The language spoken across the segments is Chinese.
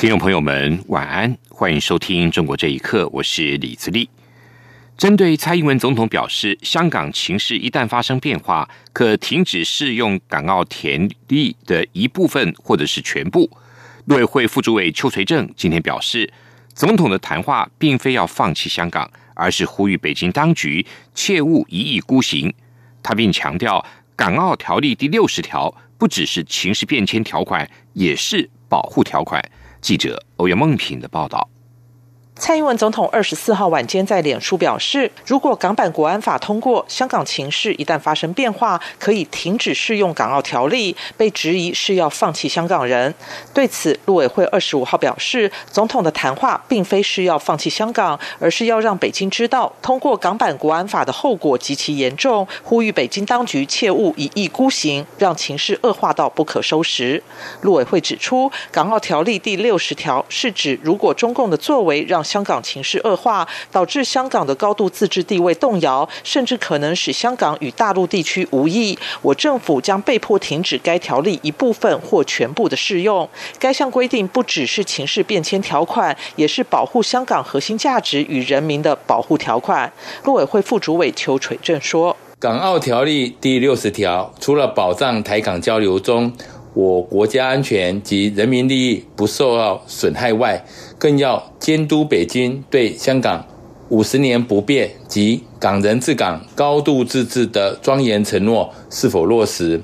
听众朋友们，晚安，欢迎收听《中国这一刻》，我是李自立。针对蔡英文总统表示，香港情势一旦发生变化，可停止适用港澳条例的一部分或者是全部。陆委会副主委邱垂正今天表示，总统的谈话并非要放弃香港，而是呼吁北京当局切勿一意孤行。他并强调，港澳条例第六十条不只是情势变迁条款，也是保护条款。记者欧阳梦平的报道。蔡英文总统二十四号晚间在脸书表示，如果港版国安法通过，香港情势一旦发生变化，可以停止适用港澳条例。被质疑是要放弃香港人。对此，陆委会二十五号表示，总统的谈话并非是要放弃香港，而是要让北京知道，通过港版国安法的后果极其严重，呼吁北京当局切勿一意孤行，让情势恶化到不可收拾。陆委会指出，港澳条例第六十条是指，如果中共的作为让香港情势恶化，导致香港的高度自治地位动摇，甚至可能使香港与大陆地区无异。我政府将被迫停止该条例一部分或全部的适用。该项规定不只是情势变迁条款，也是保护香港核心价值与人民的保护条款。陆委会副主委邱垂正说：“港澳条例第六十条，除了保障台港交流中我国家安全及人民利益不受到损害外，更要监督北京对香港五十年不变及港人治港、高度自治的庄严承诺是否落实，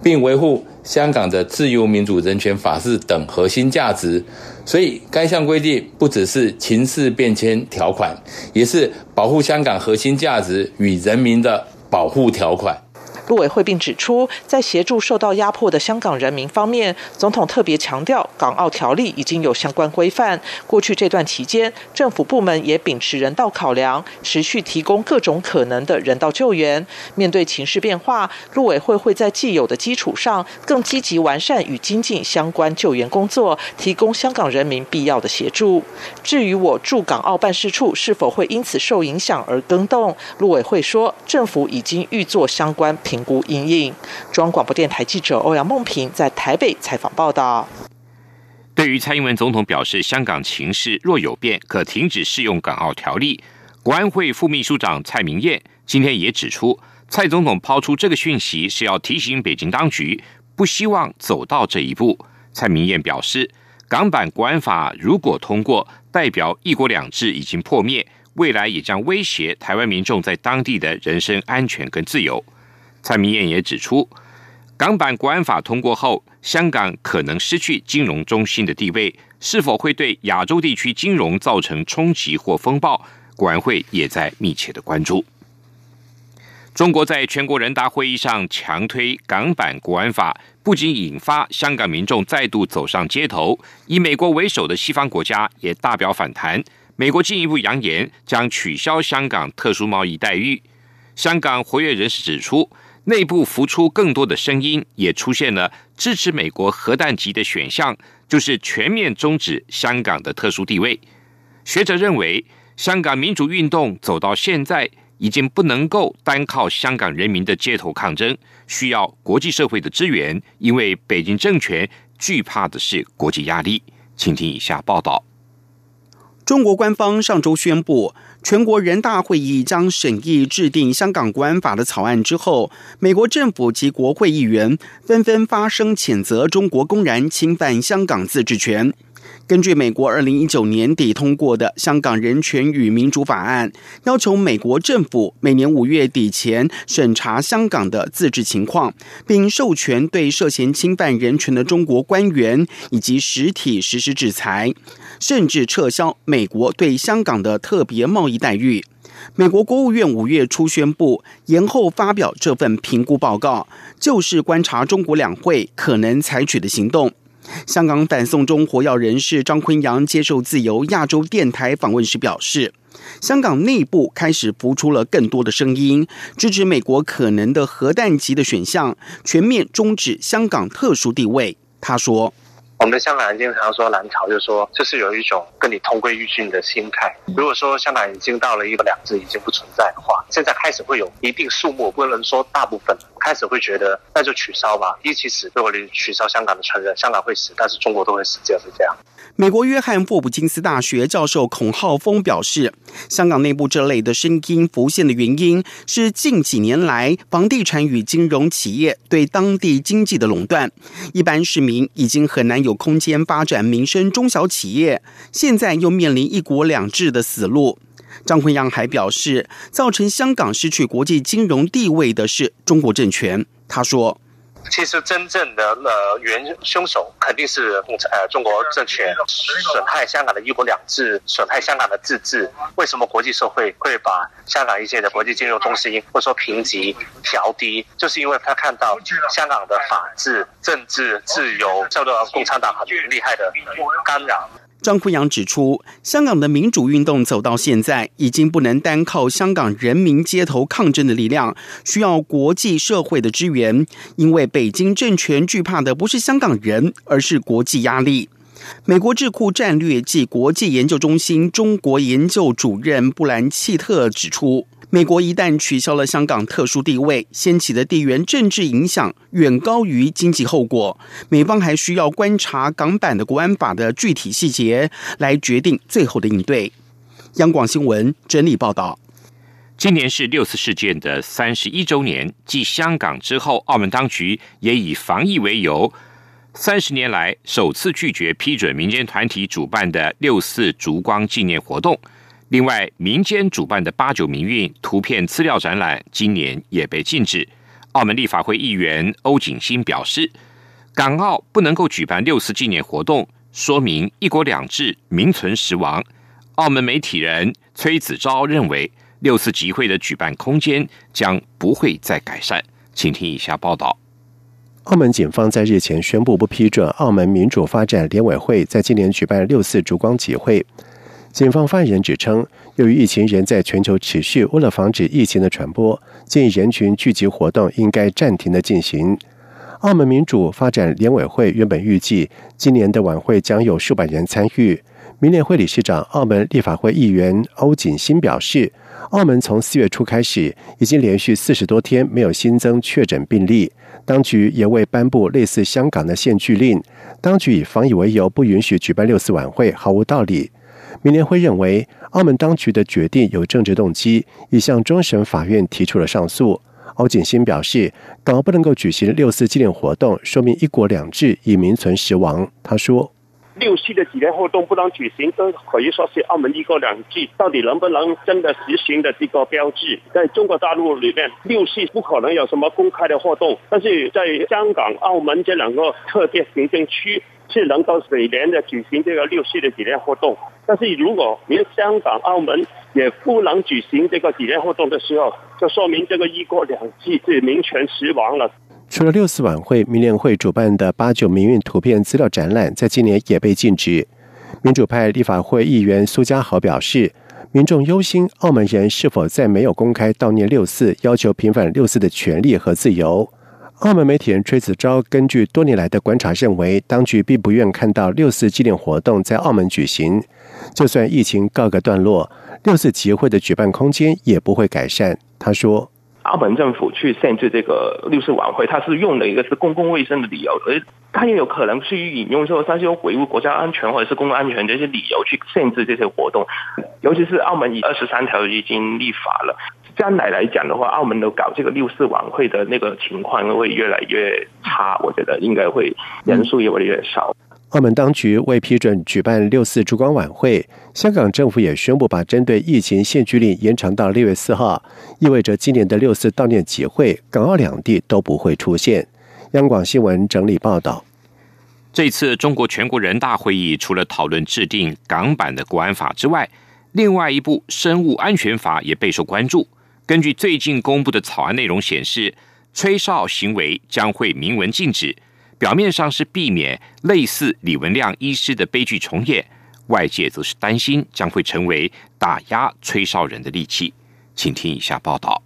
并维护香港的自由、民主、人权、法治等核心价值。所以，该项规定不只是情势变迁条款，也是保护香港核心价值与人民的保护条款。陆委会并指出，在协助受到压迫的香港人民方面，总统特别强调，港澳条例已经有相关规范。过去这段期间，政府部门也秉持人道考量，持续提供各种可能的人道救援。面对情势变化，陆委会会在既有的基础上，更积极完善与精进相关救援工作，提供香港人民必要的协助。至于我驻港澳办事处是否会因此受影响而更动，陆委会说，政府已经预作相关评。评估阴影。中央广播电台记者欧阳梦平在台北采访报道。对于蔡英文总统表示，香港情势若有变，可停止适用港澳条例。国安会副秘书长蔡明燕今天也指出，蔡总统抛出这个讯息是要提醒北京当局，不希望走到这一步。蔡明燕表示，港版国安法如果通过，代表一国两制已经破灭，未来也将威胁台湾民众在当地的人身安全跟自由。蔡明燕也指出，港版国安法通过后，香港可能失去金融中心的地位，是否会对亚洲地区金融造成冲击或风暴？国安会也在密切的关注。中国在全国人大会议上强推港版国安法，不仅引发香港民众再度走上街头，以美国为首的西方国家也大表反弹。美国进一步扬言将取消香港特殊贸易待遇。香港活跃人士指出。内部浮出更多的声音，也出现了支持美国核弹级的选项，就是全面终止香港的特殊地位。学者认为，香港民主运动走到现在，已经不能够单靠香港人民的街头抗争，需要国际社会的支援，因为北京政权惧怕的是国际压力。请听以下报道：中国官方上周宣布。全国人大会议将审议制定香港国安法的草案之后，美国政府及国会议员纷纷发声谴责中国公然侵犯香港自治权。根据美国二零一九年底通过的《香港人权与民主法案》，要求美国政府每年五月底前审查香港的自治情况，并授权对涉嫌侵犯人权的中国官员以及实体实施制裁。甚至撤销美国对香港的特别贸易待遇。美国国务院五月初宣布延后发表这份评估报告，就是观察中国两会可能采取的行动。香港反送中活跃人士张坤阳接受自由亚洲电台访问时表示，香港内部开始浮出了更多的声音，支持美国可能的核弹级的选项，全面终止香港特殊地位。他说。我们香港人经常说蓝潮，就说这是有一种跟你同归于尽的心态。如果说香港已经到了一个两字已经不存在的话，现在开始会有一定数目，不能说大部分，开始会觉得那就取消吧，一起死。如果你取消香港的承认，香港会死，但是中国都会死，就是这样。美国约翰霍普金斯大学教授孔浩峰表示，香港内部这类的声音浮现的原因是近几年来房地产与金融企业对当地经济的垄断，一般市民已经很难有有空间发展民生中小企业，现在又面临一国两制的死路。张坤阳还表示，造成香港失去国际金融地位的是中国政权。他说。其实真正的呃原凶手肯定是共产呃中国政权损害香港的一国两制，损害香港的自治。为什么国际社会会把香港一些的国际金融中心或者说评级调低？就是因为他看到香港的法治、政治自由受到共产党很厉害的干扰。张辉阳指出，香港的民主运动走到现在，已经不能单靠香港人民街头抗争的力量，需要国际社会的支援。因为北京政权惧怕的不是香港人，而是国际压力。美国智库战略暨国际研究中心中国研究主任布兰契特指出。美国一旦取消了香港特殊地位，掀起的地缘政治影响远高于经济后果。美方还需要观察港版的国安法的具体细节，来决定最后的应对。央广新闻整理报道：今年是六四事件的三十一周年，继香港之后，澳门当局也以防疫为由，三十年来首次拒绝批准民间团体主办的六四烛光纪念活动。另外，民间主办的八九民运图片资料展览今年也被禁止。澳门立法会议员欧景新表示，港澳不能够举办六四纪念活动，说明一国两制名存实亡。澳门媒体人崔子昭认为，六四集会的举办空间将不会再改善。请听以下报道：澳门警方在日前宣布不批准澳门民主发展联委会在今年举办六四烛光集会。警方发言人指称，由于疫情仍在全球持续，为了防止疫情的传播，建议人群聚集活动应该暂停的进行。澳门民主发展联委会原本预计今年的晚会将有数百人参与。民联会理事长、澳门立法会议员欧锦新表示，澳门从四月初开始，已经连续四十多天没有新增确诊病例，当局也未颁布类似香港的限聚令。当局以防疫为由不允许举办六四晚会，毫无道理。民联会认为，澳门当局的决定有政治动机，已向终审法院提出了上诉。欧锦新表示，港澳不能够举行六四纪念活动，说明一国两制已名存实亡。他说：“六四的纪念活动不能举行，都可以说是澳门一国两制到底能不能真的实行的这个标志。在中国大陆里面，六四不可能有什么公开的活动，但是在香港、澳门这两个特别行政区。”是能够每年的举行这个六四的纪念活动，但是如果连香港、澳门也不能举行这个纪念活动的时候，就说明这个一国两制是名存实亡了。除了六四晚会，民联会主办的八九民运图片资料展览，在今年也被禁止。民主派立法会议员苏家豪表示，民众忧心澳门人是否在没有公开悼念六四、要求平反六四的权利和自由。澳门媒体人崔子昭根据多年来的观察认为，当局并不愿看到六四纪念活动在澳门举行。就算疫情告个段落，六四集会的举办空间也不会改善。他说：“澳门政府去限制这个六四晚会，他是用的一个是公共卫生的理由，而他也有可能是引用说他是有维护国家安全或者是公共安全这些理由去限制这些活动。尤其是澳门以二十三条已经立法了。”将来来讲的话，澳门的搞这个六四晚会的那个情况会越来越差，我觉得应该会人数也会越少。澳门当局未批准举办六四烛光晚会，香港政府也宣布把针对疫情限聚令延长到六月四号，意味着今年的六四悼念集会，港澳两地都不会出现。央广新闻整理报道。这次中国全国人大会议除了讨论制定港版的国安法之外，另外一部生物安全法也备受关注。根据最近公布的草案内容显示，吹哨行为将会明文禁止，表面上是避免类似李文亮医师的悲剧重演，外界则是担心将会成为打压吹哨人的利器。请听以下报道。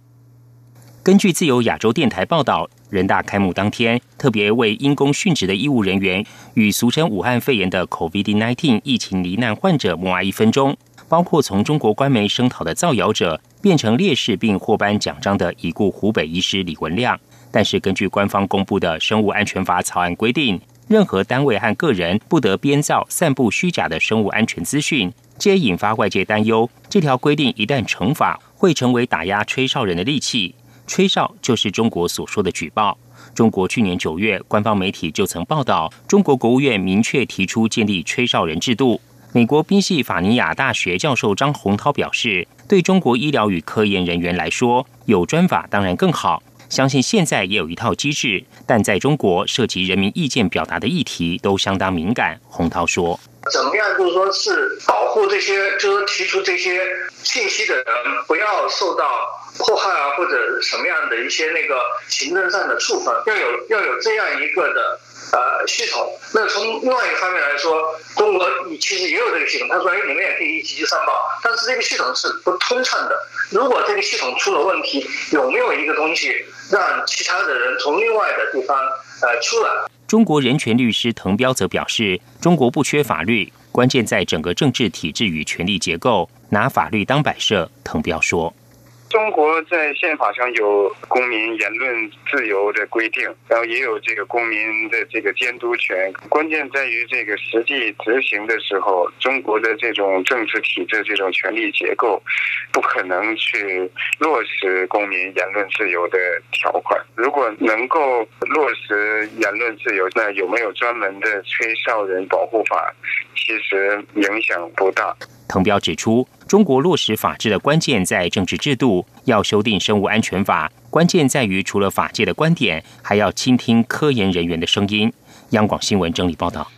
根据自由亚洲电台报道，人大开幕当天，特别为因公殉职的医务人员与俗称武汉肺炎的 COVID-19 疫情罹难患者默哀一分钟。包括从中国官媒声讨的造谣者变成烈士并获颁奖章的已故湖北医师李文亮。但是，根据官方公布的生物安全法草案规定，任何单位和个人不得编造、散布虚假的生物安全资讯，皆引发外界担忧。这条规定一旦惩罚，会成为打压吹哨人的利器。吹哨就是中国所说的举报。中国去年九月，官方媒体就曾报道，中国国务院明确提出建立吹哨人制度。美国宾夕法尼亚大学教授张洪涛表示，对中国医疗与科研人员来说，有专法当然更好。相信现在也有一套机制，但在中国涉及人民意见表达的议题都相当敏感。洪涛说：“怎么样，就是说是保护这些，就是提出这些信息的人，不要受到。”迫害啊，或者什么样的一些那个行政上的处分，要有要有这样一个的呃系统。那从另外一个方面来说，中国其实也有这个系统。他说：“哎，你们也可以一级上报，但是这个系统是不通畅的。如果这个系统出了问题，有没有一个东西让其他的人从另外的地方呃出来？”中国人权律师滕彪则表示：“中国不缺法律，关键在整个政治体制与权力结构，拿法律当摆设。”滕彪说。中国在宪法上有公民言论自由的规定，然后也有这个公民的这个监督权。关键在于这个实际执行的时候，中国的这种政治体制、这种权力结构，不可能去落实公民言论自由的条款。如果能够落实言论自由，那有没有专门的吹哨人保护法？其实影响不大。滕彪指出。中国落实法治的关键在政治制度，要修订生物安全法，关键在于除了法界的观点，还要倾听科研人员的声音。央广新闻整理报道：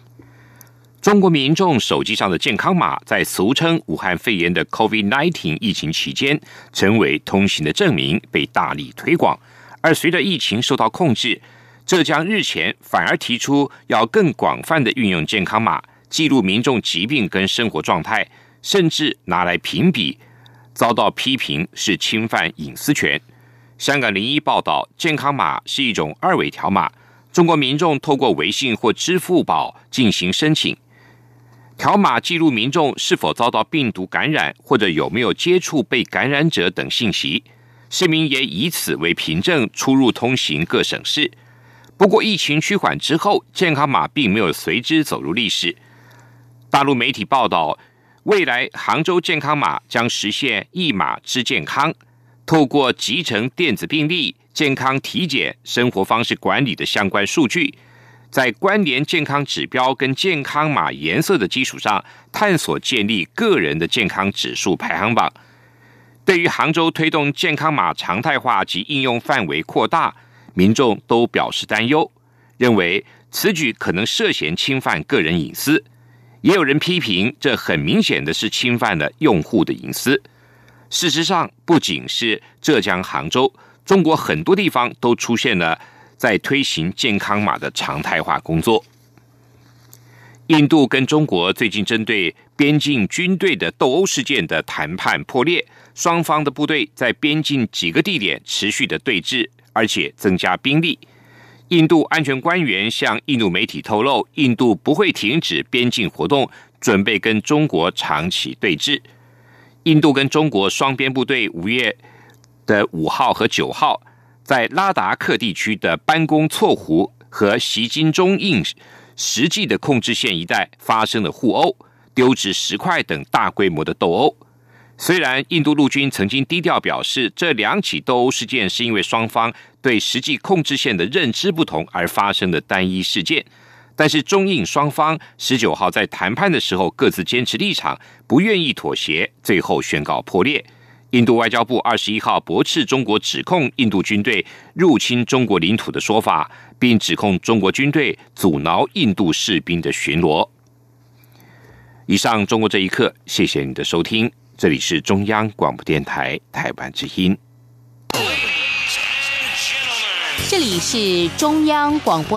中国民众手机上的健康码，在俗称武汉肺炎的 COVID-19 疫情期间，成为通行的证明，被大力推广。而随着疫情受到控制，浙江日前反而提出要更广泛的运用健康码，记录民众疾病跟生活状态。甚至拿来评比，遭到批评是侵犯隐私权。香港零一报道，健康码是一种二维条码，中国民众透过微信或支付宝进行申请，条码记录民众是否遭到病毒感染或者有没有接触被感染者等信息，市民也以此为凭证出入通行各省市。不过，疫情趋缓之后，健康码并没有随之走入历史。大陆媒体报道。未来杭州健康码将实现一码之健康，透过集成电子病历、健康体检、生活方式管理的相关数据，在关联健康指标跟健康码颜色的基础上，探索建立个人的健康指数排行榜。对于杭州推动健康码常态化及应用范围扩大，民众都表示担忧，认为此举可能涉嫌侵犯个人隐私。也有人批评，这很明显的是侵犯了用户的隐私。事实上，不仅是浙江杭州，中国很多地方都出现了在推行健康码的常态化工作。印度跟中国最近针对边境军队的斗殴事件的谈判破裂，双方的部队在边境几个地点持续的对峙，而且增加兵力。印度安全官员向印度媒体透露，印度不会停止边境活动，准备跟中国长期对峙。印度跟中国双边部队五月的五号和九号，在拉达克地区的班公错湖和袭金中印实际的控制线一带发生了互殴、丢掷石块等大规模的斗殴。虽然印度陆军曾经低调表示，这两起斗殴事件是因为双方对实际控制线的认知不同而发生的单一事件，但是中印双方十九号在谈判的时候各自坚持立场，不愿意妥协，最后宣告破裂。印度外交部二十一号驳斥中国指控印度军队入侵中国领土的说法，并指控中国军队阻挠印度士兵的巡逻。以上，中国这一刻，谢谢你的收听。这里是中央广播电台台湾之音。这里是中央广播。